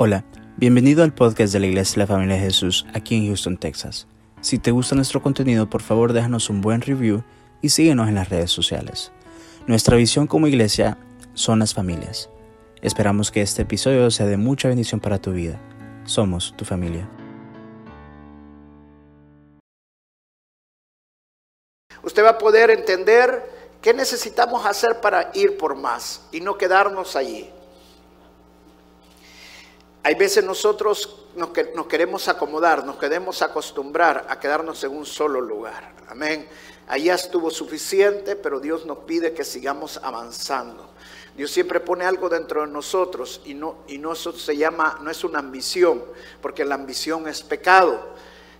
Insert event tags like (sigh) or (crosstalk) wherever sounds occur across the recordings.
Hola, bienvenido al podcast de la Iglesia de la Familia de Jesús aquí en Houston, Texas. Si te gusta nuestro contenido, por favor déjanos un buen review y síguenos en las redes sociales. Nuestra visión como iglesia son las familias. Esperamos que este episodio sea de mucha bendición para tu vida. Somos tu familia. Usted va a poder entender qué necesitamos hacer para ir por más y no quedarnos allí. Hay veces nosotros nos, queremos acomodar, nos queremos acostumbrar a quedarnos en un solo lugar. Amén. Allá estuvo suficiente, pero Dios nos pide que sigamos avanzando. Dios siempre pone algo dentro de nosotros y no, y no eso se llama, no es una ambición, porque la ambición es pecado.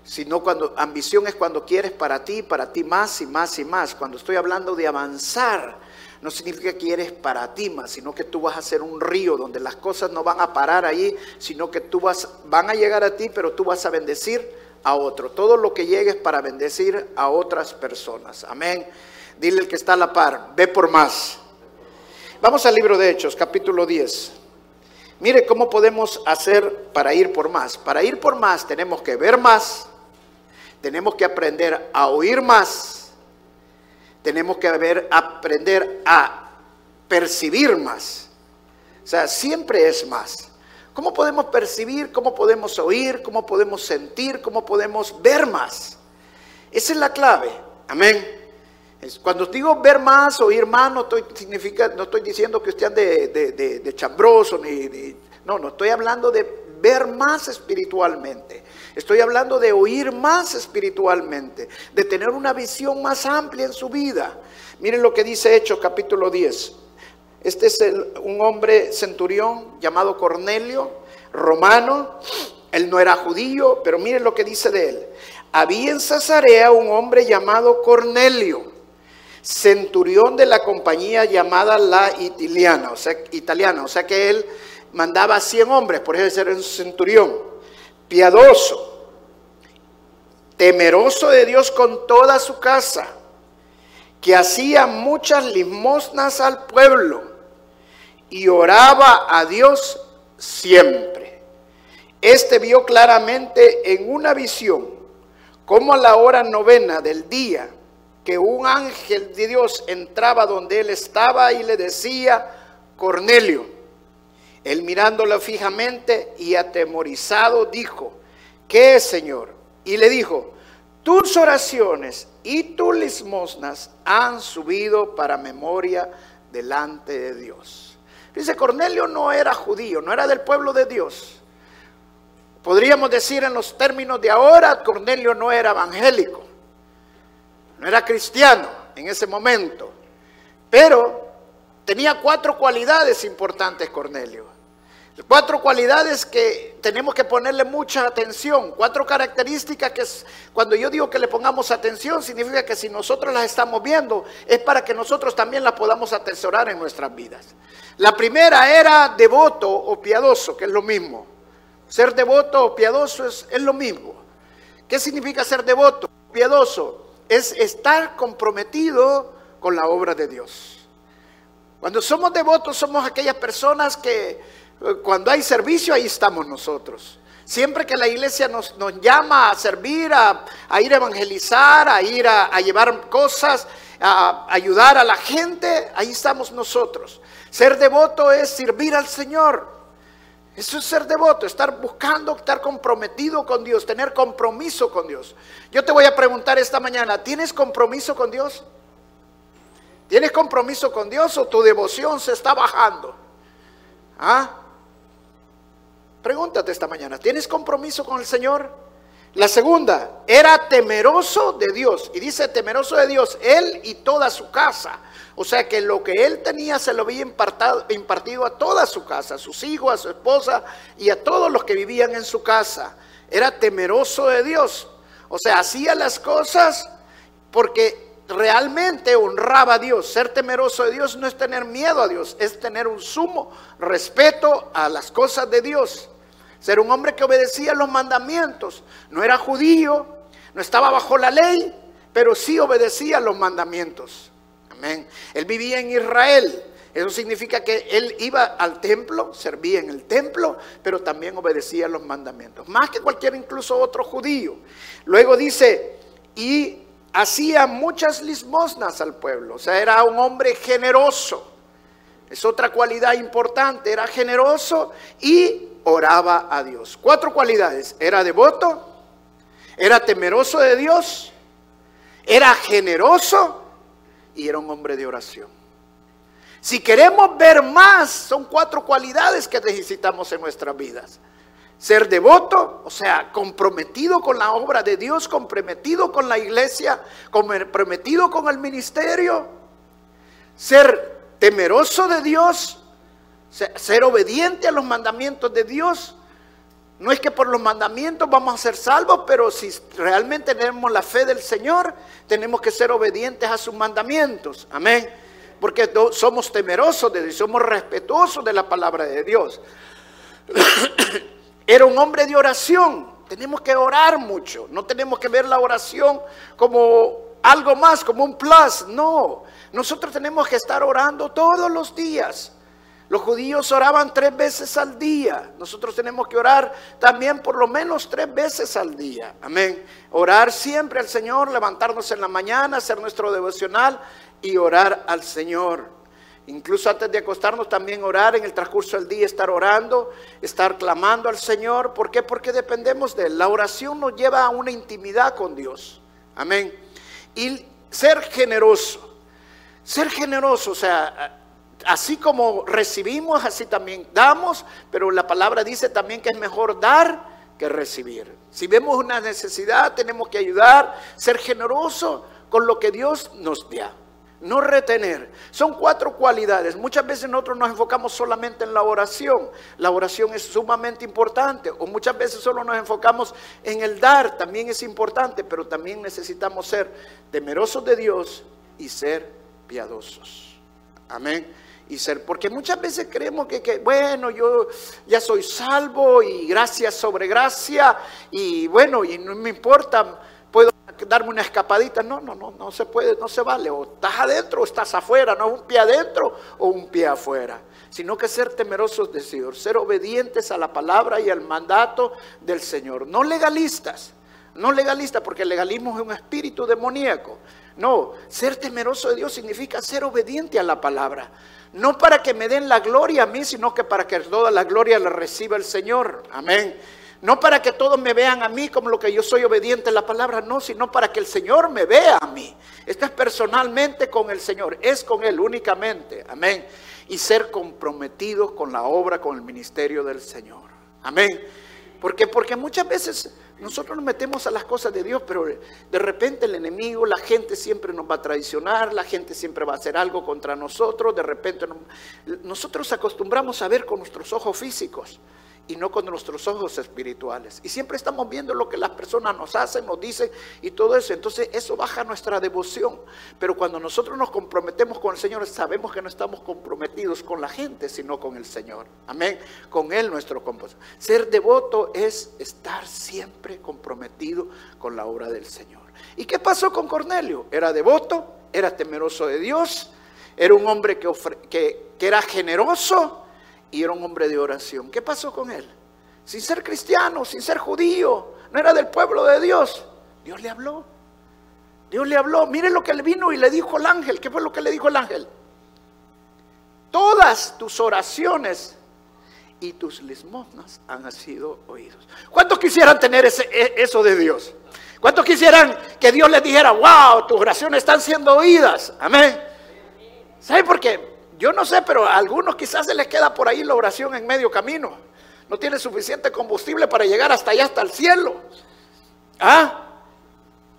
Sino cuando ambición es cuando quieres para ti, para ti más y más y más. Cuando estoy hablando de avanzar, no significa que eres para ti más, sino que tú vas a ser un río donde las cosas no van a parar ahí, sino que tú vas, van a llegar a ti, pero tú vas a bendecir a otro. Todo lo que llegues para bendecir a otras personas. Amén. Dile el que está a la par, ve por más. Vamos al libro de Hechos, capítulo 10. Mire cómo podemos hacer para ir por más. Para ir por más tenemos que ver más, tenemos que aprender a oír más tenemos que ver, aprender a percibir más. O sea, siempre es más. ¿Cómo podemos percibir? ¿Cómo podemos oír? ¿Cómo podemos sentir? ¿Cómo podemos ver más? Esa es la clave. Amén. Cuando digo ver más, oír más, no estoy, significa, no estoy diciendo que usted ande de, de, chambroso, ni, no, no estoy hablando de ver más espiritualmente. Estoy hablando de oír más espiritualmente, de tener una visión más amplia en su vida. Miren lo que dice Hechos capítulo 10. Este es un hombre centurión llamado Cornelio, romano. Él no era judío, pero miren lo que dice de él. Había en Cesarea un hombre llamado Cornelio, centurión de la compañía llamada la italiana, o sea, italiana, o sea que él mandaba a 100 hombres, por eso era un centurión, piadoso, temeroso de Dios con toda su casa, que hacía muchas limosnas al pueblo y oraba a Dios siempre. Este vio claramente en una visión como a la hora novena del día que un ángel de Dios entraba donde él estaba y le decía, Cornelio, él mirándolo fijamente y atemorizado dijo, ¿qué Señor? Y le dijo, tus oraciones y tus limosnas han subido para memoria delante de Dios. Dice, Cornelio no era judío, no era del pueblo de Dios. Podríamos decir en los términos de ahora, Cornelio no era evangélico, no era cristiano en ese momento, pero Tenía cuatro cualidades importantes Cornelio. Cuatro cualidades que tenemos que ponerle mucha atención. Cuatro características que cuando yo digo que le pongamos atención, significa que si nosotros las estamos viendo, es para que nosotros también las podamos atesorar en nuestras vidas. La primera era devoto o piadoso, que es lo mismo. Ser devoto o piadoso es, es lo mismo. ¿Qué significa ser devoto? Piadoso es estar comprometido con la obra de Dios. Cuando somos devotos somos aquellas personas que cuando hay servicio ahí estamos nosotros. Siempre que la iglesia nos, llama a servir, a, ir a evangelizar, a ir a, a llevar cosas, a ayudar a la gente, ahí estamos nosotros. Ser devoto es servir al Señor. Eso es ser devoto, estar buscando, estar comprometido con Dios, tener compromiso con Dios. Yo te voy a preguntar esta mañana, ¿tienes compromiso con Dios? ¿Tienes compromiso con Dios o tu devoción se está bajando? ¿Ah? Pregúntate esta mañana, ¿tienes compromiso con el Señor? La segunda, era temeroso de Dios. Y dice temeroso de Dios, él y toda su casa. O sea que lo que él tenía se lo había impartido a toda su casa, a sus hijos, a su esposa y a todos los que vivían en su casa. Era temeroso de Dios. O sea, hacía las cosas porque realmente honraba a Dios. Ser temeroso de Dios no es tener miedo a Dios, es tener un sumo respeto a las cosas de Dios. Ser un hombre que obedecía los mandamientos. No era judío, no estaba bajo la ley, pero sí obedecía los mandamientos. Amén. Él vivía en Israel. Eso significa que él iba al templo, servía en el templo, pero también obedecía los mandamientos, más que cualquier incluso otro judío. Luego dice, y hacía muchas limosnas al pueblo, o sea, era un hombre generoso. Es otra cualidad importante, era generoso y oraba a Dios. Cuatro cualidades, era devoto, era temeroso de Dios, era generoso y era un hombre de oración. Si queremos ver más, son cuatro cualidades que necesitamos en nuestras vidas. Ser devoto, o sea, comprometido con la obra de Dios, comprometido con la iglesia, comprometido con el ministerio. Ser temeroso de Dios, ser obediente a los mandamientos de Dios. No es que por los mandamientos vamos a ser salvos, pero si realmente tenemos la fe del Señor, tenemos que ser obedientes a sus mandamientos. Amén. Porque somos temerosos de Dios, somos respetuosos de la palabra de Dios. (coughs) Era un hombre de oración. Tenemos que orar mucho. No tenemos que ver la oración como algo más, como un plus. No. Nosotros tenemos que estar orando todos los días. Los judíos oraban tres veces al día. Nosotros tenemos que orar también por lo menos tres veces al día. Amén. Orar siempre al Señor, levantarnos en la mañana, hacer nuestro devocional y orar al Señor. Incluso antes de acostarnos también orar en el transcurso del día, estar orando, estar clamando al Señor. ¿Por qué? Porque dependemos de Él. La oración nos lleva a una intimidad con Dios. Amén. Y ser generoso. Ser generoso, o sea, así como recibimos, así también damos, pero la palabra dice también que es mejor dar que recibir. Si vemos una necesidad, tenemos que ayudar, ser generoso con lo que Dios nos da no retener. Son cuatro cualidades. Muchas veces nosotros nos enfocamos solamente en la oración. La oración es sumamente importante. O muchas veces solo nos enfocamos en el dar. También es importante, pero también necesitamos ser temerosos de Dios y ser piadosos. Amén. Y ser, porque muchas veces creemos que, bueno, yo ya soy salvo y gracia sobre gracia y bueno, y no me importa darme una escapadita. No, no, no, no se puede, no se vale. O estás adentro o estás afuera, no un pie adentro o un pie afuera. Sino que ser temerosos de Dios, ser obedientes a la palabra y al mandato del Señor. No legalistas, no legalistas, porque el legalismo es un espíritu demoníaco. No, ser temeroso de Dios significa ser obediente a la palabra. No para que me den la gloria a mí, sino que para que toda la gloria la reciba el Señor. Amén. No para que todos me vean a mí como lo que yo soy obediente a la palabra, no, sino para que el Señor me vea a mí. Esto es personalmente con el Señor, es con Él únicamente. Amén. Y ser comprometido con la obra, con el ministerio del Señor. Amén. Porque, porque muchas veces nosotros nos metemos a las cosas de Dios, pero de repente el enemigo, la gente siempre nos va a traicionar, la gente siempre va a hacer algo contra nosotros, de repente nosotros acostumbramos a ver con nuestros ojos físicos y no con nuestros ojos espirituales. Y siempre estamos viendo lo que las personas nos hacen, nos dicen y todo eso. Entonces eso baja nuestra devoción. Pero cuando nosotros nos comprometemos con el Señor, sabemos que no estamos comprometidos con la gente, sino con el Señor. Amén. Con Él nuestro compromiso. Ser devoto es estar siempre comprometido con la obra del Señor. ¿Y qué pasó con Cornelio? Era devoto, era temeroso de Dios, era un hombre que, que, que era generoso y era un hombre de oración. ¿Qué pasó con él? Sin ser cristiano, sin ser judío, no era del pueblo de Dios. Dios le habló. Dios le habló. Mire lo que le vino y le dijo el ángel. ¿Qué fue lo que le dijo el ángel? Todas tus oraciones y tus limosnas han sido oídos. ¿Cuántos quisieran tener ese, e, eso de Dios? ¿Cuántos quisieran que Dios les dijera, wow, tus oraciones están siendo oídas? Amén. ¿Sabe por qué? Yo no sé, pero a algunos quizás se les queda por ahí la oración en medio camino. No tiene suficiente combustible para llegar hasta allá, hasta el cielo. ¿Ah?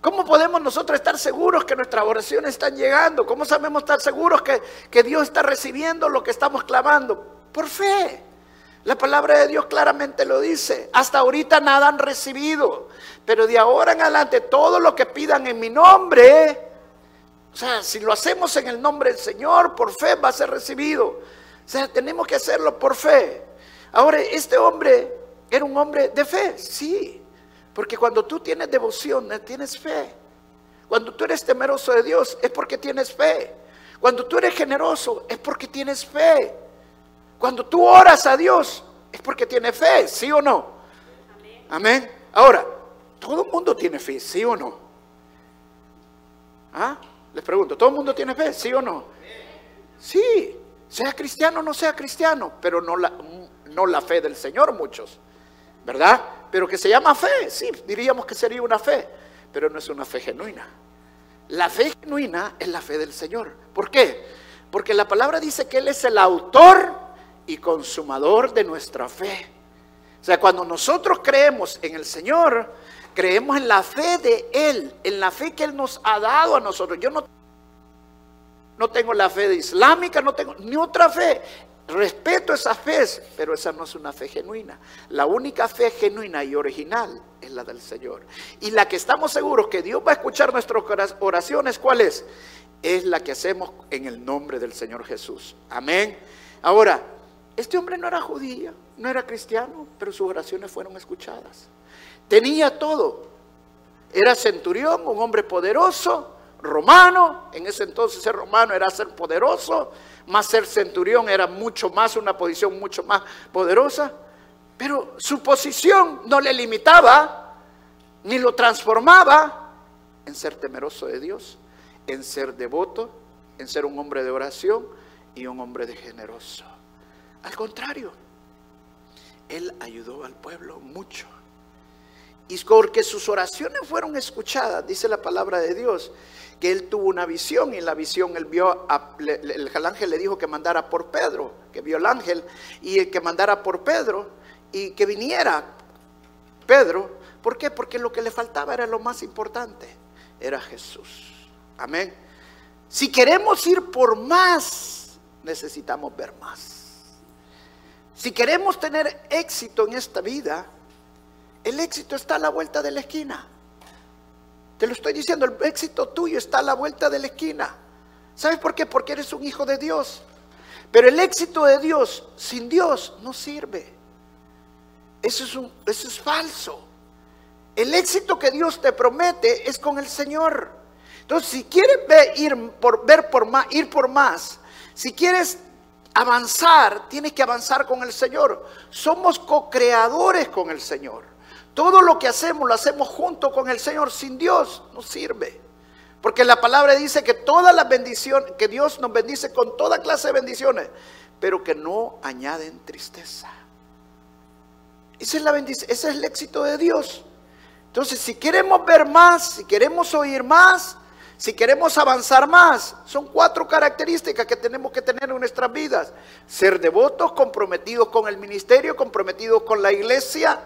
¿Cómo podemos nosotros estar seguros que nuestras oraciones están llegando? ¿Cómo sabemos estar seguros que, que Dios está recibiendo lo que estamos clamando? Por fe. La palabra de Dios claramente lo dice. Hasta ahorita nada han recibido. Pero de ahora en adelante todo lo que pidan en mi nombre, o sea, si lo hacemos en el nombre del Señor, por fe va a ser recibido. O sea, tenemos que hacerlo por fe. Ahora, este hombre era un hombre de fe, sí. Porque cuando tú tienes devoción, tienes fe. Cuando tú eres temeroso de Dios, es porque tienes fe. Cuando tú eres generoso es porque tienes fe. Cuando tú oras a Dios es porque tienes fe, ¿sí o no? Amén. Ahora, todo el mundo tiene fe, ¿sí o no? ¿Ah? Les pregunto, ¿todo el mundo tiene fe, sí o no? Sí, sea cristiano o no sea cristiano, pero no la, no la fe del Señor muchos, ¿verdad? Pero que se llama fe, sí, diríamos que sería una fe, pero no es una fe genuina. La fe genuina es la fe del Señor. ¿Por qué? Porque la palabra dice que Él es el autor y consumador de nuestra fe. O sea, cuando nosotros creemos en el Señor, creemos en la fe de Él, en la fe que Él nos ha dado a nosotros. Yo no, no tengo la fe islámica, no tengo ni otra fe. Respeto esa fe, pero esa no es una fe genuina. La única fe genuina y original es la del Señor. Y la que estamos seguros que Dios va a escuchar nuestras oraciones, ¿cuál es? Es la que hacemos en el nombre del Señor Jesús. Amén. Ahora, este hombre no era judío, no era cristiano, pero sus oraciones fueron escuchadas. Tenía todo. Era centurión, un hombre poderoso, romano. En ese entonces ser romano era ser poderoso. Más ser centurión era mucho más, una posición mucho más poderosa. Pero su posición no le limitaba, ni lo transformaba en ser temeroso de Dios, en ser devoto, en ser un hombre de oración y un hombre de generoso. Al contrario, él ayudó al pueblo mucho. Y porque sus oraciones fueron escuchadas, dice la palabra de Dios, que él tuvo una visión y en la visión él vio, el ángel le dijo que mandara por Pedro, que vio el ángel y que mandara por Pedro y que viniera Pedro. ¿Por qué? Porque lo que le faltaba era lo más importante, era Jesús. Amén. Si queremos ir por más, necesitamos ver más. Si queremos tener éxito en esta vida, el éxito está a la vuelta de la esquina. Te lo estoy diciendo, el éxito tuyo está a la vuelta de la esquina. ¿Sabes por qué? Porque eres un hijo de Dios. Pero el éxito de Dios sin Dios no sirve. Eso es, un, eso es falso. El éxito que Dios te promete es con el Señor. Entonces, si quieres ir por, ver por más, ir por más, si quieres avanzar, tienes que avanzar con el Señor. Somos co-creadores con el Señor. Todo lo que hacemos lo hacemos junto con el Señor. Sin Dios no sirve. Porque la palabra dice que todas las bendiciones, que Dios nos bendice con toda clase de bendiciones, pero que no añaden tristeza. Es la bendición, ese es el éxito de Dios. Entonces, si queremos ver más, si queremos oír más, si queremos avanzar más, son cuatro características que tenemos que tener en nuestras vidas. Ser devotos, comprometidos con el ministerio, comprometidos con la iglesia.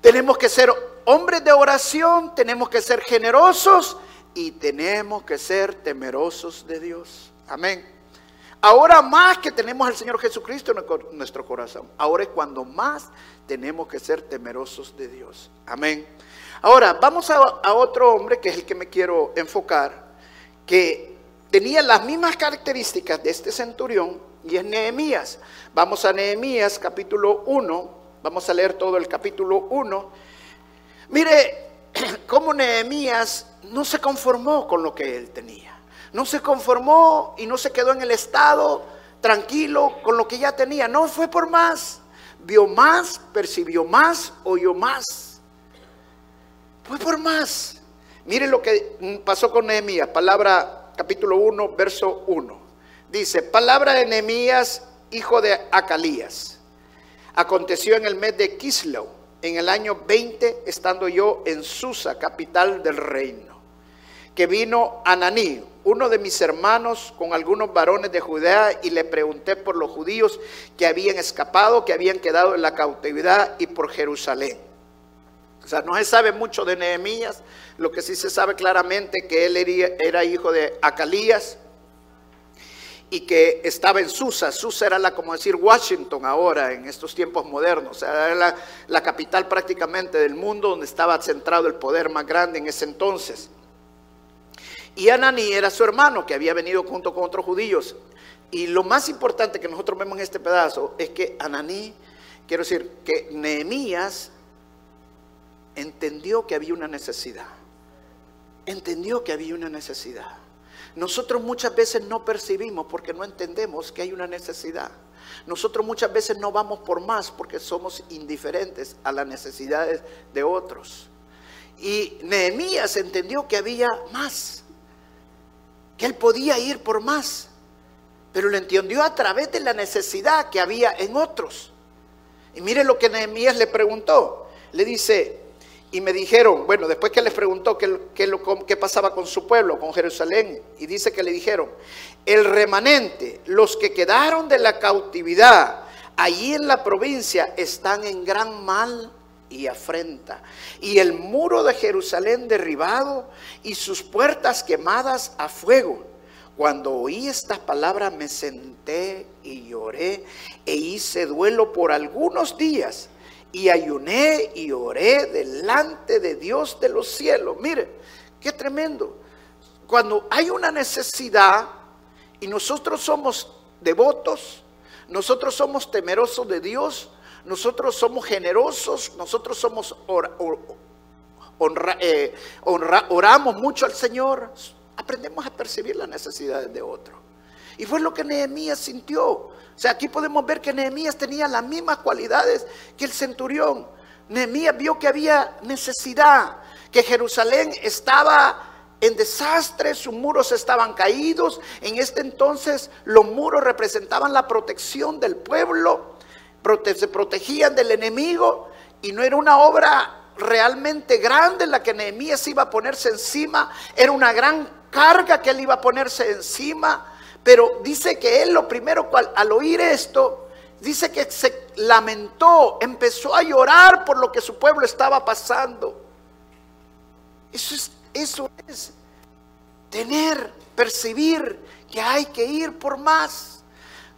Tenemos que ser hombres de oración, tenemos que ser generosos y tenemos que ser temerosos de Dios. Amén. Ahora más que tenemos al Señor Jesucristo en nuestro corazón, ahora es cuando más tenemos que ser temerosos de Dios. Amén. Ahora, vamos a, otro hombre que es el que me quiero enfocar, que tenía las mismas características de este centurión y es Nehemías. Vamos a Nehemías capítulo 1, vamos a leer todo el capítulo 1. Mire (clears throat) cómo Nehemías no se conformó con lo que él tenía. No se conformó y no se quedó en el estado tranquilo con lo que ya tenía. No fue por más. Vio más, percibió más, oyó más fue por más. Miren lo que pasó con Nehemías, palabra capítulo 1, verso 1. Dice, palabra de Nehemías, hijo de Acalías. Aconteció en el mes de Kislew, en el año 20, estando yo en Susa, capital del reino, que vino Ananí, uno de mis hermanos, con algunos varones de Judea, y le pregunté por los judíos que habían escapado, que habían quedado en la cautividad, y por Jerusalén. O sea, no se sabe mucho de Nehemías, lo que sí se sabe claramente que él era hijo de Acalías y que estaba en Susa. Susa era la, como decir, Washington ahora, en estos tiempos modernos. Era la, capital prácticamente del mundo donde estaba centrado el poder más grande en ese entonces. Y Ananí era su hermano que había venido junto con otros judíos. Y lo más importante que nosotros vemos en este pedazo es que Ananí, quiero decir, que Nehemías entendió que había una necesidad. Entendió que había una necesidad. Nosotros muchas veces no percibimos porque no entendemos que hay una necesidad. Nosotros muchas veces no vamos por más porque somos indiferentes a las necesidades de otros. Y Nehemías entendió que había más, que él podía ir por más, pero lo entendió a través de la necesidad que había en otros. Y mire lo que Nehemías le preguntó. Le dice, y me dijeron, bueno, después que les preguntó qué, qué, pasaba con su pueblo, con Jerusalén, y dice que le dijeron, el remanente, los que quedaron de la cautividad, allí en la provincia, están en gran mal y afrenta. Y el muro de Jerusalén derribado y sus puertas quemadas a fuego. Cuando oí estas palabras me senté y lloré e hice duelo por algunos días y ayuné y oré delante de Dios de los cielos. Mire, qué tremendo. Cuando hay una necesidad y nosotros somos devotos, nosotros somos temerosos de Dios, nosotros somos generosos, nosotros somos eh, oramos mucho al Señor, aprendemos a percibir las necesidades de otro. Y fue lo que Nehemías sintió. O sea, aquí podemos ver que Nehemías tenía las mismas cualidades que el centurión. Nehemías vio que había necesidad, que Jerusalén estaba en desastre, sus muros estaban caídos. En este entonces los muros representaban la protección del pueblo, se protegían del enemigo y no era una obra realmente grande la que Nehemías iba a ponerse encima, era una gran carga que él iba a ponerse encima. Pero dice que él lo primero al oír esto, dice que se lamentó, empezó a llorar por lo que su pueblo estaba pasando. Eso es, eso es tener, percibir que hay que ir por más.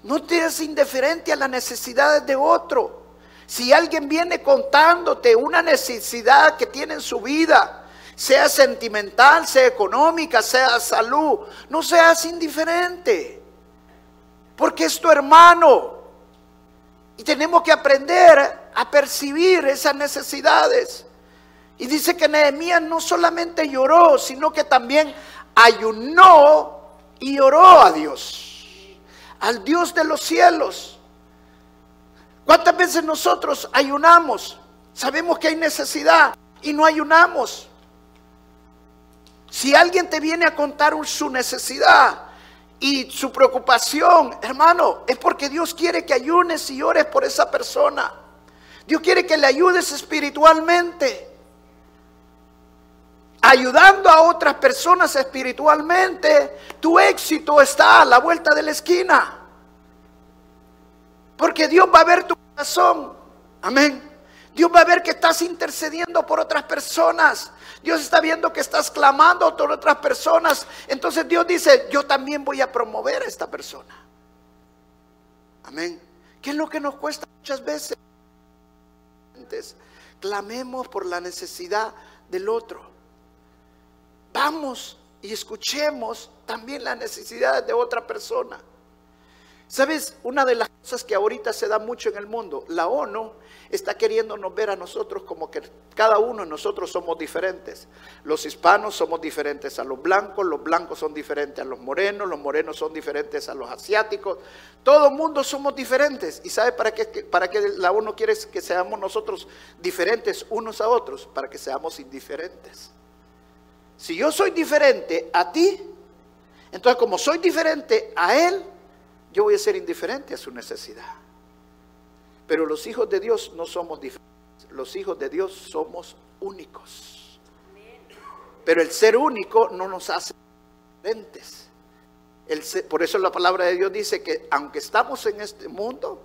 No te des indiferente a las necesidades de otro. Si alguien viene contándote una necesidad que tiene en su vida, sea sentimental, sea económica, sea salud, no seas indiferente, porque es tu hermano. Y tenemos que aprender a percibir esas necesidades. Y dice que Nehemías no solamente lloró, sino que también ayunó y oró a Dios, al Dios de los cielos. ¿Cuántas veces nosotros ayunamos? Sabemos que hay necesidad y no ayunamos. Si alguien te viene a contar su necesidad y su preocupación, hermano, es porque Dios quiere que ayunes y ores por esa persona. Dios quiere que le ayudes espiritualmente. Ayudando a otras personas espiritualmente, tu éxito está a la vuelta de la esquina. Porque Dios va a ver tu corazón. Amén. Dios va a ver que estás intercediendo por otras personas. Dios está viendo que estás clamando por otras personas. Entonces Dios dice, yo también voy a promover a esta persona. Amén. ¿Qué es lo que nos cuesta muchas veces? Clamemos por la necesidad del otro. Vamos y escuchemos también las necesidades de otra persona. ¿Sabes? Una de las cosas que ahorita se da mucho en el mundo, la ONU está queriéndonos ver a nosotros como que cada uno de nosotros somos diferentes. Los hispanos somos diferentes a los blancos, los blancos son diferentes a los morenos, los morenos son diferentes a los asiáticos. Todo mundo somos diferentes. ¿Y sabe para qué, para qué la ONU quiere que seamos nosotros diferentes unos a otros? Para que seamos indiferentes. Si yo soy diferente a ti, entonces como soy diferente a él, yo voy a ser indiferente a su necesidad. Pero los hijos de Dios no somos diferentes. Los hijos de Dios somos únicos. Pero el ser único no nos hace diferentes. por eso la palabra de Dios dice que aunque estamos en este mundo,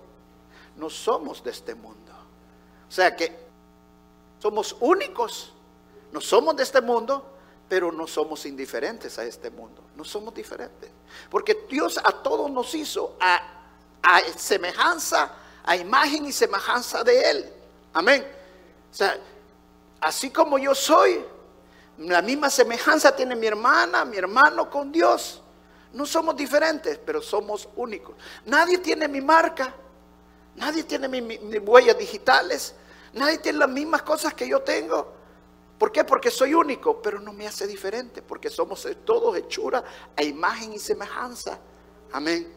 no somos de este mundo. O sea que somos únicos, no somos de este mundo, pero no somos indiferentes a este mundo. No somos diferentes. Porque Dios a todos nos hizo a, semejanza, a imagen y semejanza de Él. Amén. O sea, así como yo soy, la misma semejanza tiene mi hermana, mi hermano con Dios. No somos diferentes, pero somos únicos. Nadie tiene mi marca, nadie tiene mis huellas digitales, nadie tiene las mismas cosas que yo tengo. ¿Por qué? Porque soy único, pero no me hace diferente, porque somos todos hechura a imagen y semejanza. Amén.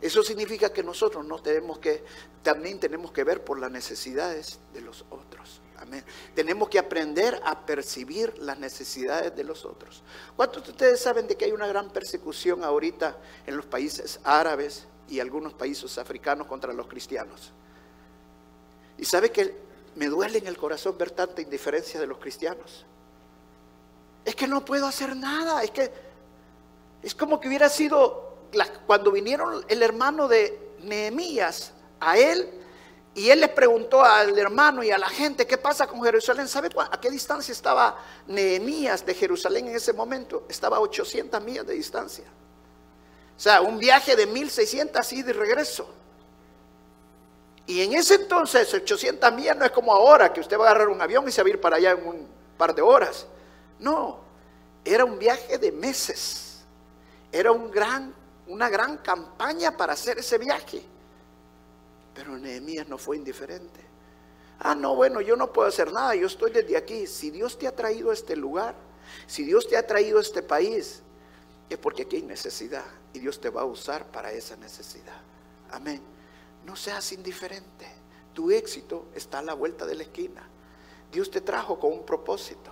Eso significa que nosotros no tenemos que, también tenemos que ver por las necesidades de los otros. Amén. Tenemos que aprender a percibir las necesidades de los otros. ¿Cuántos de ustedes saben de que hay una gran persecución ahorita en los países árabes y algunos países africanos contra los cristianos? Y sabe que me duele en el corazón ver tanta indiferencia de los cristianos. Es que no puedo hacer nada, es que es como que hubiera sido cuando vinieron el hermano de Nehemías a él, y él les preguntó al hermano y a la gente, ¿qué pasa con Jerusalén? ¿Sabe a qué distancia estaba Nehemías de Jerusalén en ese momento? Estaba a 800 millas de distancia. O sea, un viaje de 1600 y de regreso. Y en ese entonces, 800 millas no es como ahora, que usted va a agarrar un avión y se va a ir para allá en un par de horas. No, era un viaje de meses. Era un gran una gran campaña para hacer ese viaje. Pero Nehemías no fue indiferente. Ah, no, bueno, yo no puedo hacer nada, yo estoy desde aquí. Si Dios te ha traído a este lugar, si Dios te ha traído a este país, es porque aquí hay necesidad y Dios te va a usar para esa necesidad. Amén. No seas indiferente. Tu éxito está a la vuelta de la esquina. Dios te trajo con un propósito.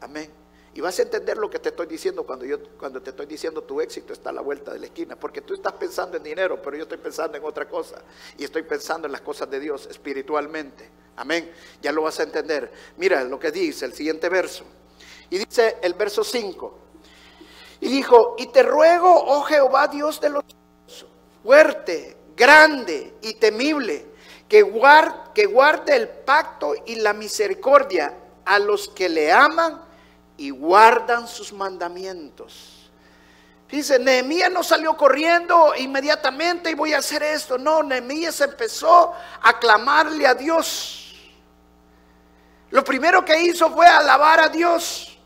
Amén. Y vas a entender lo que te estoy diciendo cuando yo cuando te estoy diciendo tu éxito está a la vuelta de la esquina, porque tú estás pensando en dinero, pero yo estoy pensando en otra cosa y estoy pensando en las cosas de Dios espiritualmente. Amén. Ya lo vas a entender. Mira lo que dice el siguiente verso. Y dice el verso 5. Y dijo, "Y te ruego, oh Jehová Dios de los fuerte, grande y temible, que guarde, el pacto y la misericordia a los que le aman y guardan sus mandamientos. Dice, Nehemías no salió corriendo inmediatamente y voy a hacer esto. No, Nehemías empezó a clamarle a Dios. Lo primero que hizo fue alabar a Dios.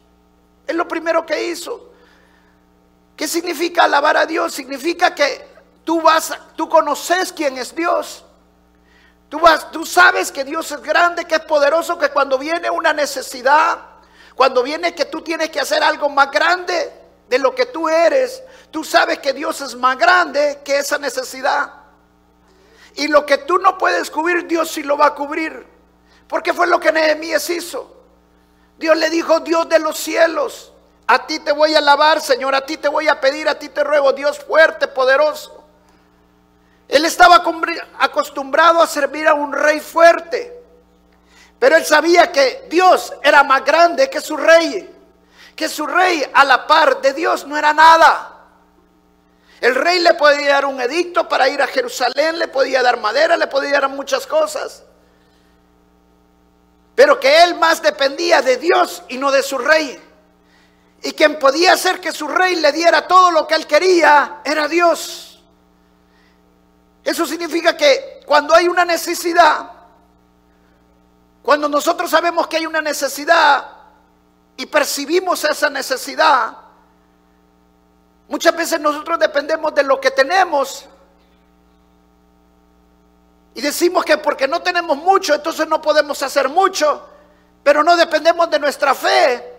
Es lo primero que hizo. ¿Qué significa alabar a Dios? Significa que tú conoces quién es Dios. Tú tú sabes que Dios es grande, que es poderoso, que cuando viene una necesidad, cuando viene que tú tienes que hacer algo más grande de lo que tú eres, tú sabes que Dios es más grande que esa necesidad. Y lo que tú no puedes cubrir, Dios sí lo va a cubrir. Porque fue lo que Nehemías hizo. Dios le dijo, Dios de los cielos, a ti te voy a alabar, Señor, a ti te voy a pedir, a ti te ruego, Dios fuerte, poderoso. Él estaba acostumbrado a servir a un rey fuerte. Pero él sabía que Dios era más grande que su rey. Que su rey a la par de Dios no era nada. El rey le podía dar un edicto para ir a Jerusalén, le podía dar madera, le podía dar muchas cosas. Pero que él más dependía de Dios y no de su rey. Y quien podía hacer que su rey le diera todo lo que él quería era Dios. Eso significa que cuando hay una necesidad, cuando nosotros sabemos que hay una necesidad y percibimos esa necesidad, muchas veces nosotros dependemos de lo que tenemos y decimos que porque no tenemos mucho, entonces no podemos hacer mucho, pero no dependemos de nuestra fe,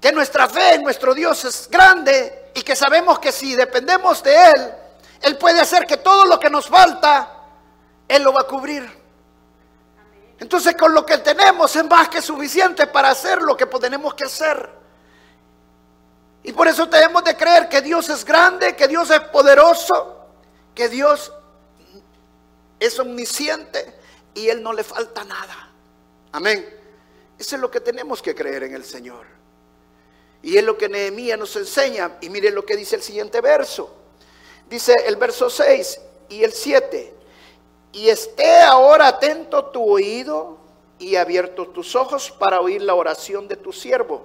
que nuestra fe en nuestro Dios es grande y que sabemos que si dependemos de Él, Él puede hacer que todo lo que nos falta, Él lo va a cubrir. Entonces con lo que tenemos es más que suficiente para hacer lo que tenemos que hacer. Y por eso tenemos de creer que Dios es grande, que Dios es poderoso, que Dios es omnisciente y Él no le falta nada. Amén. Eso es lo que tenemos que creer en el Señor. Y es lo que Nehemías nos enseña. Y miren lo que dice el siguiente verso. Dice el verso 6 y el 7. Y esté ahora atento tu oído y abierto tus ojos para oír la oración de tu siervo,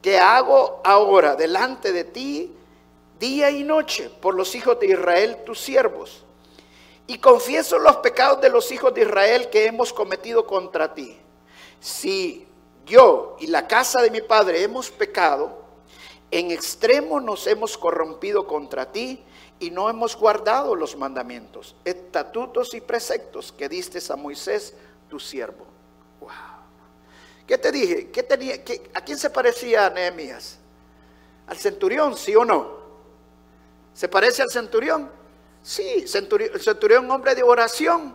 que hago ahora delante de ti día y noche por los hijos de Israel, tus siervos. Y confieso los pecados de los hijos de Israel que hemos cometido contra ti. Si yo y la casa de mi padre hemos pecado, en extremo nos hemos corrompido contra ti y no hemos guardado los mandamientos, estatutos y preceptos que diste a Moisés, tu siervo. Wow. ¿Qué te dije? ¿Qué tenía, ¿A quién se parecía Nehemías? ¿Al centurión, sí o no? ¿Se parece al centurión? Sí, centurión, el centurión hombre de oración.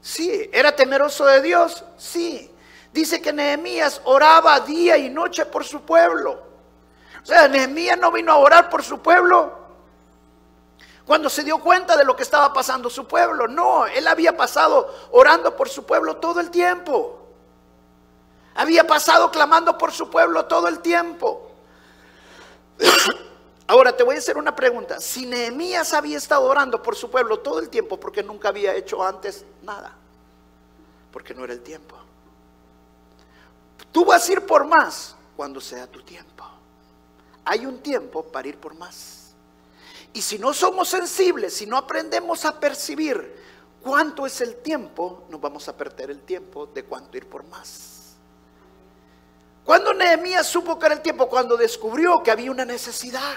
Sí, era temeroso de Dios. Sí. Dice que Nehemías oraba día y noche por su pueblo. O sea, Nehemías no vino a orar por su pueblo cuando se dio cuenta de lo que estaba pasando su pueblo. No, él había pasado orando por su pueblo todo el tiempo. Había pasado clamando por su pueblo todo el tiempo. (coughs) Ahora te voy a hacer una pregunta. Si Nehemías había estado orando por su pueblo todo el tiempo, porque nunca había hecho antes nada? Porque no era el tiempo. Tú vas a ir por más cuando sea tu tiempo. Hay un tiempo para ir por más. Y si no somos sensibles, si no aprendemos a percibir cuánto es el tiempo, nos vamos a perder el tiempo de cuánto ir por más. Cuando Nehemías supo que era el tiempo, cuando descubrió que había una necesidad.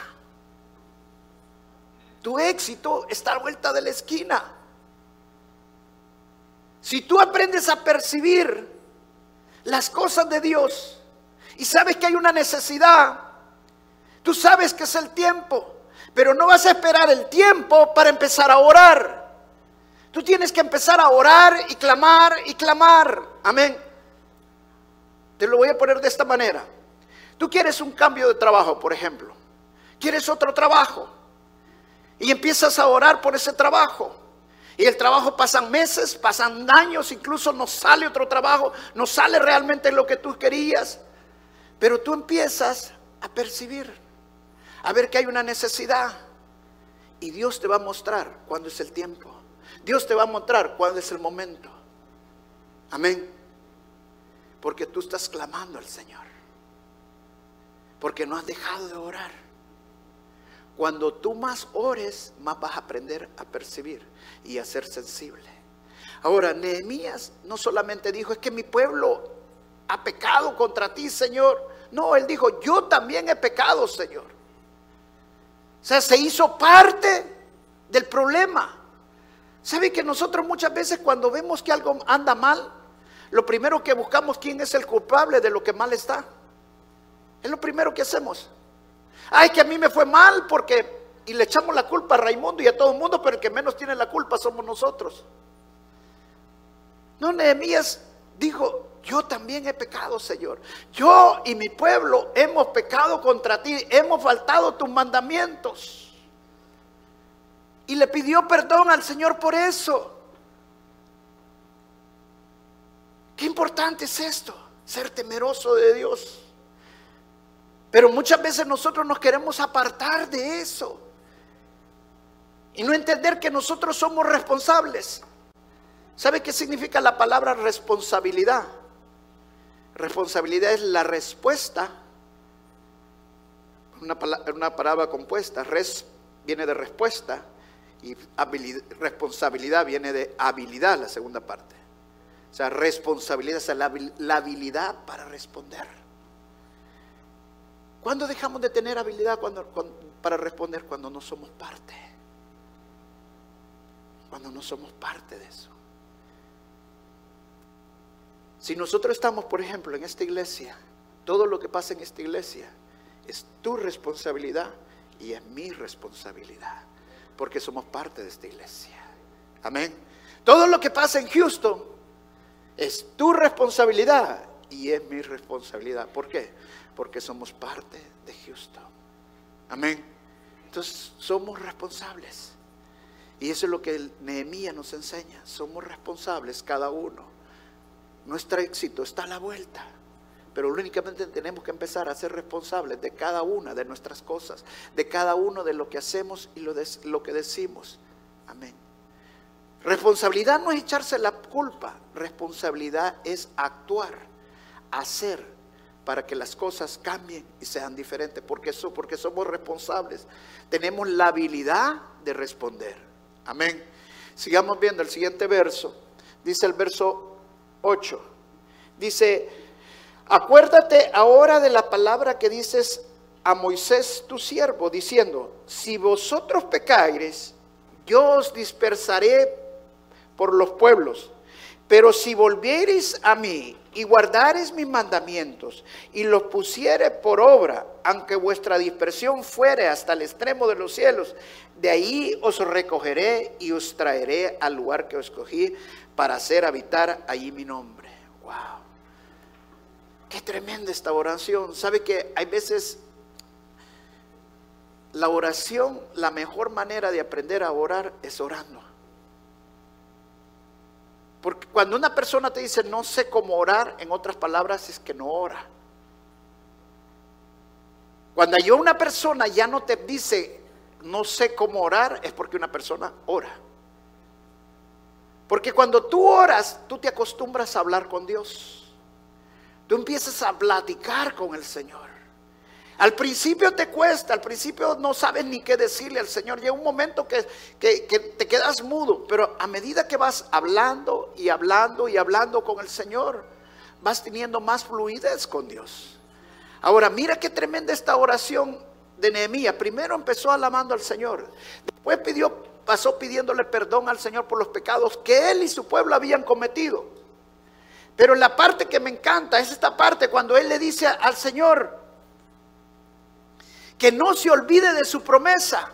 Tu éxito está a vuelta de la esquina. Si tú aprendes a percibir las cosas de Dios y sabes que hay una necesidad, tú sabes que es el tiempo. Pero no vas a esperar el tiempo para empezar a orar. Tú tienes que empezar a orar y clamar y clamar. Amén. Te lo voy a poner de esta manera. Tú quieres un cambio de trabajo, por ejemplo. Quieres otro trabajo. Y empiezas a orar por ese trabajo. Y el trabajo pasan meses, pasan años, incluso no sale otro trabajo, no sale realmente lo que tú querías. Pero tú empiezas a percibir a ver que hay una necesidad. Y Dios te va a mostrar cuándo es el tiempo. Dios te va a mostrar cuándo es el momento. Amén. Porque tú estás clamando al Señor. Porque no has dejado de orar. Cuando tú más ores, más vas a aprender a percibir y a ser sensible. Ahora, Nehemías no solamente dijo, es que mi pueblo ha pecado contra ti, Señor. No, él dijo, yo también he pecado, Señor. Sea, se hizo parte del problema. ¿Sabe que nosotros muchas veces cuando vemos que algo anda mal, lo primero que buscamos quién es el culpable de lo que mal está? Es lo primero que hacemos. Ay, que a mí me fue mal porque y le echamos la culpa a Raimundo y a todo el mundo, pero el que menos tiene la culpa somos nosotros. No, Nehemías dijo, yo también he pecado, Señor. Yo y mi pueblo hemos pecado contra ti, hemos faltado tus mandamientos. Y le pidió perdón al Señor por eso. Qué importante es esto, ser temeroso de Dios. Pero muchas veces nosotros nos queremos apartar de eso y no entender que nosotros somos responsables. ¿Sabe qué significa la palabra responsabilidad? Responsabilidad es la respuesta, una, una palabra compuesta, res viene de respuesta y responsabilidad viene de habilidad, la segunda parte. O sea, responsabilidad es la, habilidad para responder. ¿Cuándo dejamos de tener habilidad para responder? Cuando no somos parte. Cuando no somos parte de eso. Si nosotros estamos, por ejemplo, en esta iglesia, todo lo que pasa en esta iglesia es tu responsabilidad y es mi responsabilidad, porque somos parte de esta iglesia. Amén. Todo lo que pasa en Houston es tu responsabilidad y es mi responsabilidad. ¿Por qué? Porque somos parte de Houston. Amén. Entonces somos responsables. Y eso es lo que Nehemías nos enseña. Somos responsables cada uno nuestro éxito está a la vuelta. Pero únicamente tenemos que empezar a ser responsables de cada una de nuestras cosas, de cada uno de lo que hacemos y lo, que decimos. Amén. Responsabilidad no es echarse la culpa, responsabilidad es actuar, hacer para que las cosas cambien y sean diferentes, porque somos responsables. Tenemos la habilidad de responder. Amén. Sigamos viendo el siguiente verso. Dice el verso 8. Dice, acuérdate ahora de la palabra que dices a Moisés tu siervo, diciendo, si vosotros pecáis, yo os dispersaré por los pueblos, Pero si volviereis a mí y guardareis mis mandamientos y los pusieres por obra, aunque vuestra dispersión fuere hasta el extremo de los cielos, de ahí os recogeré y os traeré al lugar que os escogí para hacer habitar allí mi nombre. Wow. Qué tremenda esta oración. ¿Sabe que hay veces la oración, la mejor manera de aprender a orar es orando? Porque cuando una persona te dice no sé cómo orar, en otras palabras es que no ora. Cuando yo una persona ya no te dice no sé cómo orar, es porque una persona ora. Porque cuando tú oras, tú te acostumbras a hablar con Dios. Tú empiezas a platicar con el Señor. Al principio te cuesta, al principio no sabes ni qué decirle al Señor. Llega un momento que, te quedas mudo, pero a medida que vas hablando y hablando y hablando con el Señor, vas teniendo más fluidez con Dios. Ahora, mira qué tremenda esta oración de Nehemías. Primero empezó alabando al Señor, después pidió, pasó pidiéndole perdón al Señor por los pecados que él y su pueblo habían cometido. Pero la parte que me encanta es esta parte cuando él le dice al Señor, que no se olvide de su promesa.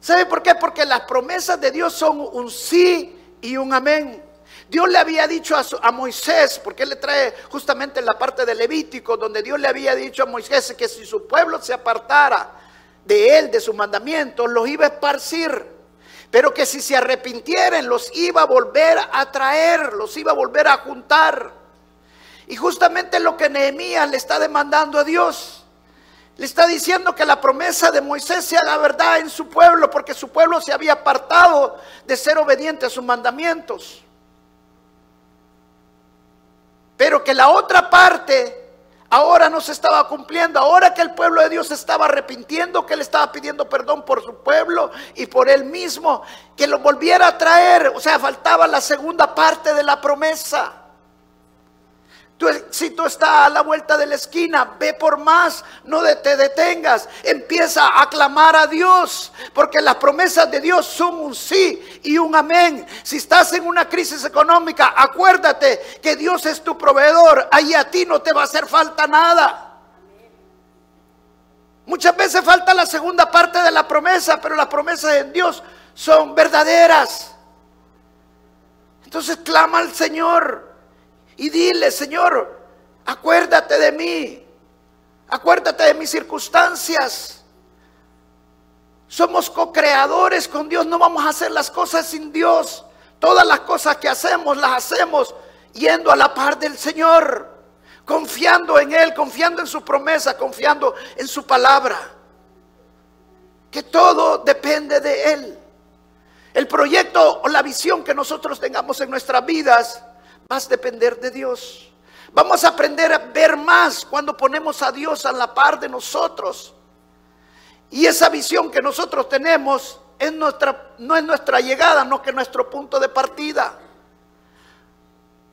¿Sabe por qué? Porque las promesas de Dios son un sí y un amén. Dios le había dicho a, Moisés, porque él le trae justamente en la parte de Levítico, donde Dios le había dicho a Moisés que si su pueblo se apartara de él, de sus mandamientos, los iba a esparcir. Pero que si se arrepintieran, los iba a volver a traer, los iba a volver a juntar. Y justamente lo que Nehemías le está demandando a Dios. Le está diciendo que la promesa de Moisés sea la verdad en su pueblo, porque su pueblo se había apartado de ser obediente a sus mandamientos. Pero que la otra parte ahora no se estaba cumpliendo, ahora que el pueblo de Dios estaba arrepintiendo, que él estaba pidiendo perdón por su pueblo y por él mismo, que lo volviera a traer, o sea, faltaba la segunda parte de la promesa si tú estás a la vuelta de la esquina, ve por más, no te detengas, empieza a clamar a Dios, porque las promesas de Dios son un sí y un amén. Si estás en una crisis económica, acuérdate que Dios es tu proveedor, ahí a ti no te va a hacer falta nada. Muchas veces falta la segunda parte de la promesa, pero las promesas de Dios son verdaderas. Entonces clama al Señor. Y dile, Señor, acuérdate de mí. Acuérdate de mis circunstancias. Somos co-creadores con Dios. No vamos a hacer las cosas sin Dios. Todas las cosas que hacemos las hacemos yendo a la par del Señor. Confiando en Él, confiando en su promesa, confiando en su palabra. Que todo depende de Él. El proyecto o la visión que nosotros tengamos en nuestras vidas más depender de Dios. Vamos a aprender a ver más cuando ponemos a Dios a la par de nosotros. Y esa visión que nosotros tenemos es nuestra, no es nuestra llegada, no que nuestro punto de partida.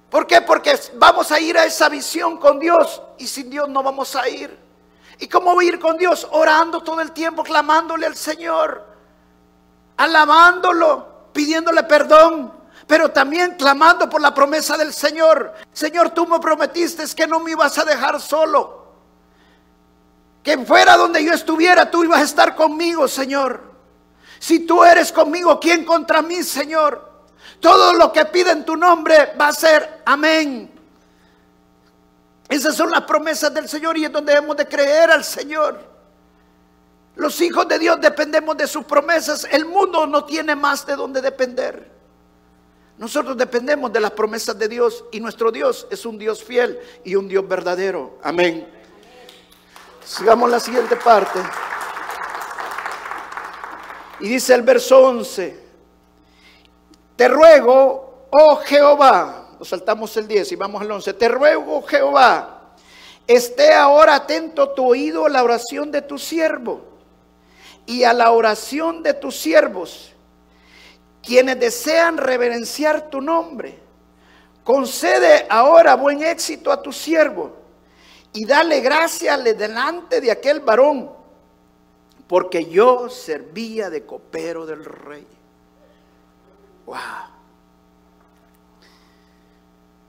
¿Por qué? Porque vamos a ir a esa visión con Dios y sin Dios no vamos a ir. ¿Y cómo voy a ir con Dios? Orando todo el tiempo, clamándole al Señor, alabándolo, pidiéndole perdón, pero también clamando por la promesa del Señor. Señor, tú me prometiste que no me ibas a dejar solo. Que fuera donde yo estuviera, tú ibas a estar conmigo, Señor. Si tú eres conmigo, ¿quién contra mí, Señor? Todo lo que pide en tu nombre va a ser amén. Esas son las promesas del Señor y es donde debemos de creer al Señor. Los hijos de Dios dependemos de sus promesas. El mundo no tiene más de donde depender. Nosotros dependemos de las promesas de Dios y nuestro Dios es un Dios fiel y un Dios verdadero. Amén. Sigamos la siguiente parte. Y dice el verso 11, te ruego, oh Jehová, nos saltamos el 10 y vamos al 11, te ruego, Jehová, esté ahora atento tu oído a la oración de tu siervo y a la oración de tus siervos quienes desean reverenciar tu nombre. Concede ahora buen éxito a tu siervo y dale gracia delante de aquel varón, porque yo servía de copero del rey. Wow.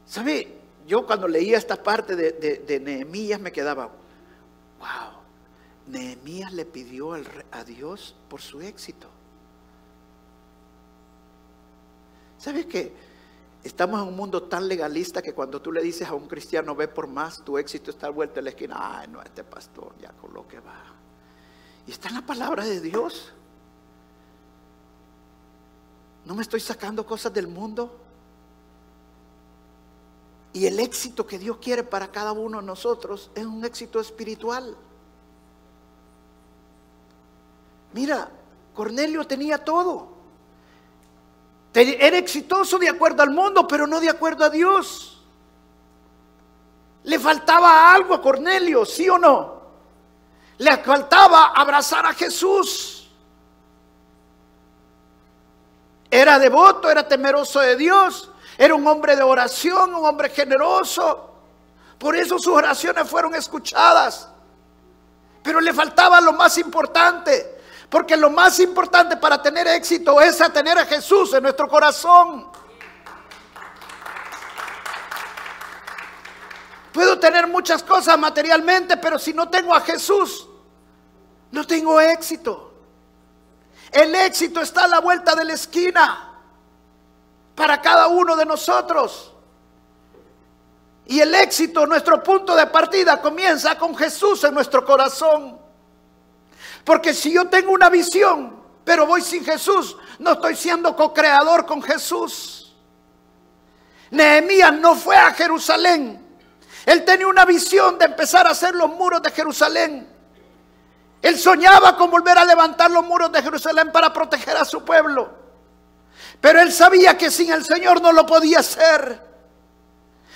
¿Sabe? Yo cuando leía esta parte de, de Nehemías me quedaba, wow, Nehemías le pidió a Dios por su éxito. ¿Sabes qué? Estamos en un mundo tan legalista que cuando tú le dices a un cristiano, ve por más, tu éxito está vuelto en la esquina. Ay, no, este pastor ya con lo que va. Y está en la palabra de Dios. No me estoy sacando cosas del mundo. Y el éxito que Dios quiere para cada uno de nosotros es un éxito espiritual. Mira, Cornelio tenía todo. Era exitoso de acuerdo al mundo, pero no de acuerdo a Dios. Le faltaba algo a Cornelio, ¿sí o no? Le faltaba abrazar a Jesús. Era devoto, era temeroso de Dios, era un hombre de oración, un hombre generoso. Por eso sus oraciones fueron escuchadas. Pero le faltaba lo más importante, porque lo más importante para tener éxito es tener a Jesús en nuestro corazón. Puedo tener muchas cosas materialmente, pero si no tengo a Jesús, no tengo éxito. El éxito está a la vuelta de la esquina para cada uno de nosotros. Y el éxito, nuestro punto de partida, comienza con Jesús en nuestro corazón. Porque si yo tengo una visión, pero voy sin Jesús, no estoy siendo co-creador con Jesús. Nehemías no fue a Jerusalén. Él tenía una visión de empezar a hacer los muros de Jerusalén. Él soñaba con volver a levantar los muros de Jerusalén para proteger a su pueblo. Pero él sabía que sin el Señor no lo podía hacer.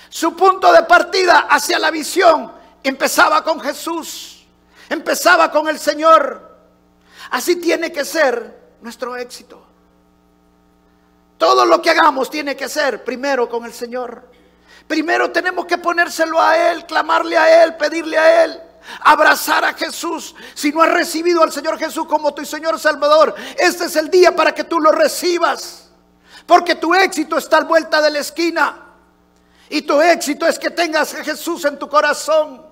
Su punto de partida hacia la visión empezaba con Jesús. Empezaba con el Señor. Así tiene que ser nuestro éxito. Todo lo que hagamos tiene que ser primero con el Señor. Primero tenemos que ponérselo a Él, clamarle a Él, pedirle a Él, abrazar a Jesús. Si no has recibido al Señor Jesús como tu Señor Salvador, este es el día para que tú lo recibas. Porque tu éxito está a vuelta de la esquina. Y tu éxito es que tengas a Jesús en tu corazón.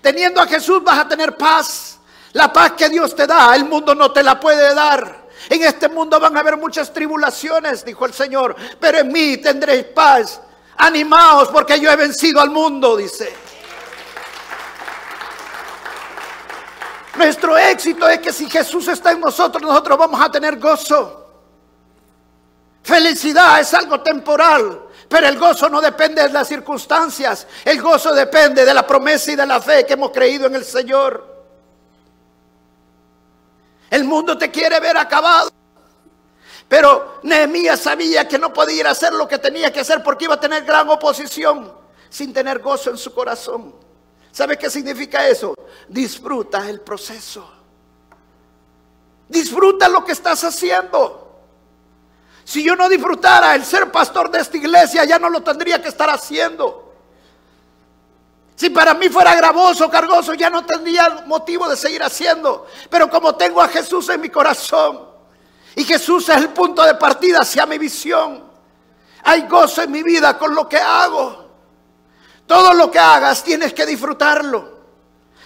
Teniendo a Jesús vas a tener paz. La paz que Dios te da, el mundo no te la puede dar. En este mundo van a haber muchas tribulaciones, dijo el Señor, pero en mí tendréis paz. Animaos porque yo he vencido al mundo, dice. Nuestro éxito es que si Jesús está en nosotros, nosotros vamos a tener gozo. Felicidad es algo temporal. Pero el gozo no depende de las circunstancias. El gozo depende de la promesa y de la fe que hemos creído en el Señor. El mundo te quiere ver acabado. Pero Nehemías sabía que no podía ir a hacer lo que tenía que hacer porque iba a tener gran oposición sin tener gozo en su corazón. ¿Sabe qué significa eso? Disfruta el proceso. Disfruta lo que estás haciendo. Si yo no disfrutara el ser pastor de esta iglesia, ya no lo tendría que estar haciendo. Si para mí fuera gravoso, cargoso, ya no tendría motivo de seguir haciendo. Pero como tengo a Jesús en mi corazón y Jesús es el punto de partida hacia mi visión, hay gozo en mi vida con lo que hago. Todo lo que hagas tienes que disfrutarlo.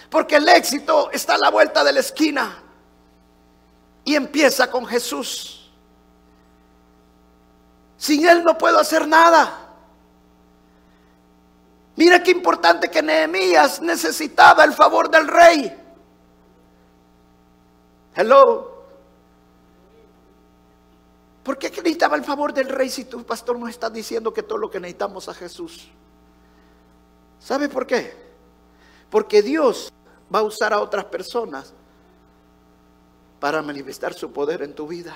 Porque el éxito está a la vuelta de la esquina. Y empieza con Jesús. Sin Él no puedo hacer nada. Mira qué importante que Nehemías necesitaba el favor del rey. Hello. ¿Por qué necesitaba el favor del rey si tu pastor nos está diciendo que todo lo que necesitamos a Jesús? ¿Sabe por qué? Porque Dios va a usar a otras personas para manifestar su poder en tu vida.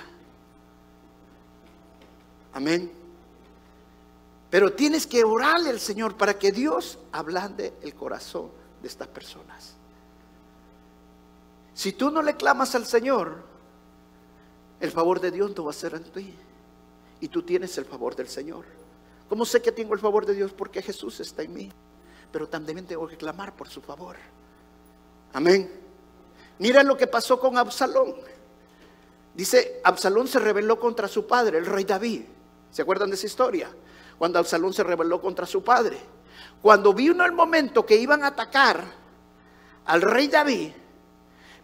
Amén. Pero tienes que orarle al Señor para que Dios ablande el corazón de estas personas. Si tú no le clamas al Señor, el favor de Dios no va a ser en ti. Y tú tienes el favor del Señor. ¿Cómo sé que tengo el favor de Dios? Porque Jesús está en mí. Pero también tengo que clamar por su favor. Amén. Mira lo que pasó con Absalón. Dice, Absalón se rebeló contra su padre, el rey David. ¿Se acuerdan de esa historia? cuando Absalón se rebeló contra su padre. Cuando vino el momento que iban a atacar al rey David,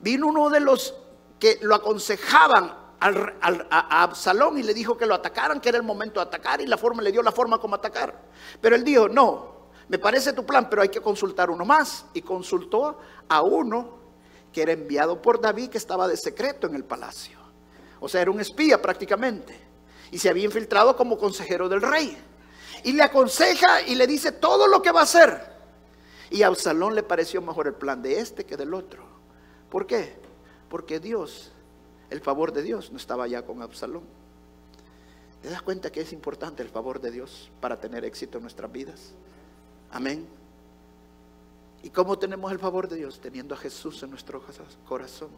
vino uno de los que lo aconsejaban a Absalón y le dijo que lo atacaran, que era el momento de atacar y la forma le dio la forma como atacar. Pero él dijo, no, me parece tu plan, pero hay que consultar uno más. Y consultó a uno que era enviado por David, que estaba de secreto en el palacio. O sea, era un espía prácticamente. Y se había infiltrado como consejero del rey. Y le aconseja y le dice todo lo que va a hacer. Y a Absalón le pareció mejor el plan de este que del otro. ¿Por qué? Porque Dios, el favor de Dios, no estaba ya con Absalón. ¿Te das cuenta que es importante el favor de Dios para tener éxito en nuestras vidas? Amén. ¿Y cómo tenemos el favor de Dios? Teniendo a Jesús en nuestro corazón.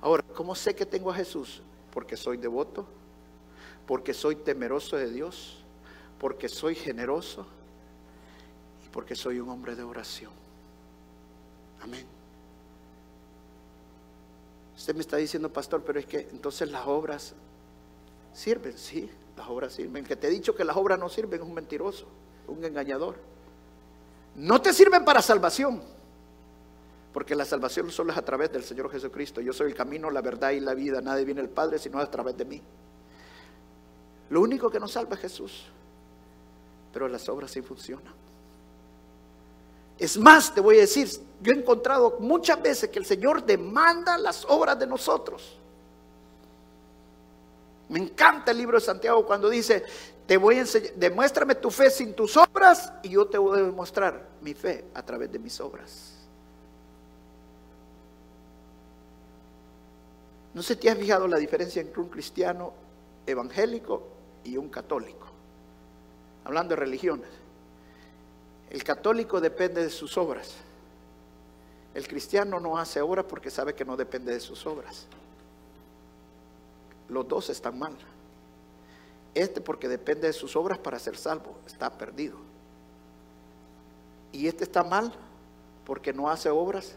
Ahora, ¿cómo sé que tengo a Jesús? Porque soy devoto, porque soy temeroso de Dios, porque soy generoso y porque soy un hombre de oración. Amén. Usted me está diciendo, pastor, pero es que entonces las obras sirven, sí, las obras sirven. El que te he dicho que las obras no sirven es un mentiroso, un engañador. No te sirven para salvación, porque la salvación solo es a través del Señor Jesucristo. Yo soy el camino, la verdad y la vida. Nadie viene al Padre sino a través de mí. Lo único que nos salva es Jesús, pero las obras sí funcionan. Es más, te voy a decir, yo he encontrado muchas veces que el Señor demanda las obras de nosotros. Me encanta el libro de Santiago cuando dice, te voy a enseñar, demuéstrame tu fe sin tus obras y yo te voy a demostrar mi fe a través de mis obras. No sé te has fijado la diferencia entre un cristiano evangélico y un católico. Hablando de religiones. El católico depende de sus obras. El cristiano no hace obras porque sabe que no depende de sus obras. Los dos están mal. Este porque depende de sus obras para ser salvo, está perdido. Y este está mal porque no hace obras,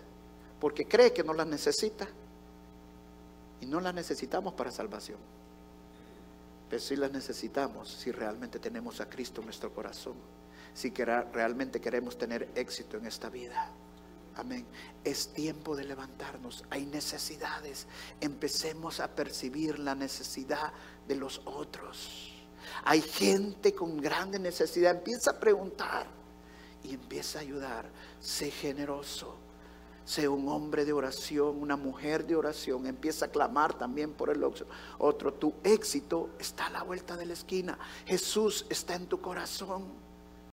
porque cree que no las necesita. Y no las necesitamos para salvación. Pero sí las necesitamos si realmente tenemos a Cristo en nuestro corazón, si realmente queremos tener éxito en esta vida. Amén. Es tiempo de levantarnos. Hay necesidades. Empecemos a percibir la necesidad de los otros. Hay gente con grande necesidad. Empieza a preguntar y empieza a ayudar. Sé generoso. Sé un hombre de oración, una mujer de oración. Empieza a clamar también por el otro. Tu éxito está a la vuelta de la esquina. Jesús está en tu corazón.